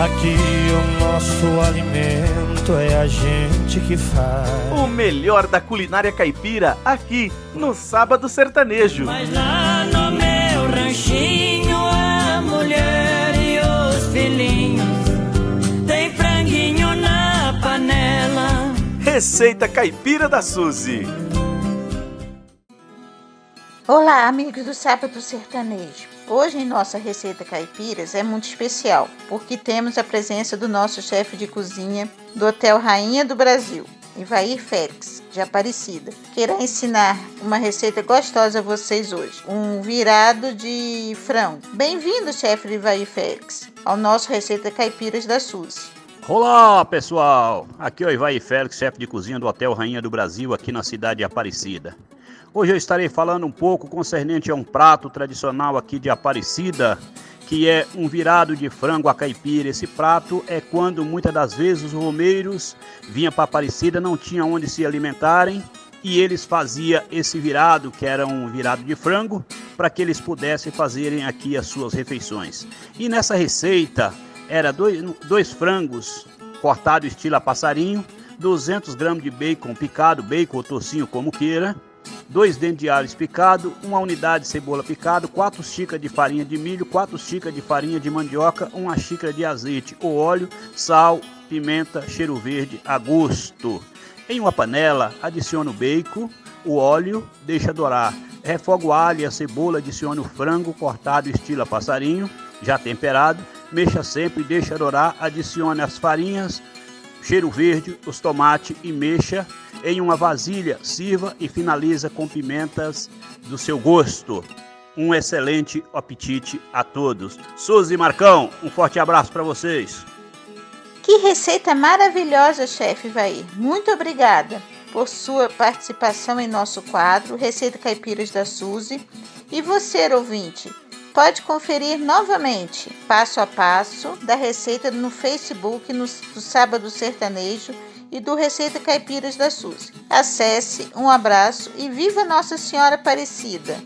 Aqui o nosso alimento é a gente que faz. O melhor da culinária caipira aqui no Sábado Sertanejo. Mas lá no meu ranchinho a mulher e os filhinhos tem franguinho na panela. Receita Caipira da Suzy. Olá, amigos do Sábado Sertanejo. Hoje em nossa receita caipiras é muito especial, porque temos a presença do nosso chefe de cozinha do Hotel Rainha do Brasil, Ivair Félix, de Aparecida, que irá ensinar uma receita gostosa a vocês hoje, um virado de frango. Bem-vindo, chefe Ivair Félix, ao nosso Receita Caipiras da SUS. Olá, pessoal! Aqui é o Ivair Félix, chefe de cozinha do Hotel Rainha do Brasil, aqui na cidade de Aparecida. Hoje eu estarei falando um pouco concernente a um prato tradicional aqui de Aparecida, que é um virado de frango a caipira. Esse prato é quando muitas das vezes os romeiros vinham para Aparecida, não tinham onde se alimentarem e eles faziam esse virado, que era um virado de frango, para que eles pudessem fazerem aqui as suas refeições. E nessa receita era dois, dois frangos cortados estilo a passarinho, 200 gramas de bacon picado, bacon ou tocinho como queira, dois dentes de alho picado, uma unidade de cebola picado, quatro xícaras de farinha de milho, quatro xícaras de farinha de mandioca, uma xícara de azeite ou óleo, sal, pimenta, cheiro verde a gosto. Em uma panela, adicione o bacon, o óleo, deixa dourar. Refoga o alho e a cebola, adicione o frango cortado estilo passarinho, já temperado, mexa sempre e deixa dourar, adicione as farinhas, cheiro verde, os tomates e mexa em uma vasilha, sirva e finaliza com pimentas do seu gosto. Um excelente apetite a todos. Suzy Marcão, um forte abraço para vocês. Que receita maravilhosa, chefe Vair. Muito obrigada por sua participação em nosso quadro Receita Caipiras da Suzy. E você, ouvinte, pode conferir novamente, passo a passo, da receita no Facebook no, do Sábado Sertanejo e do Receita Caipiras da Suzy. Acesse, um abraço e viva Nossa Senhora Aparecida!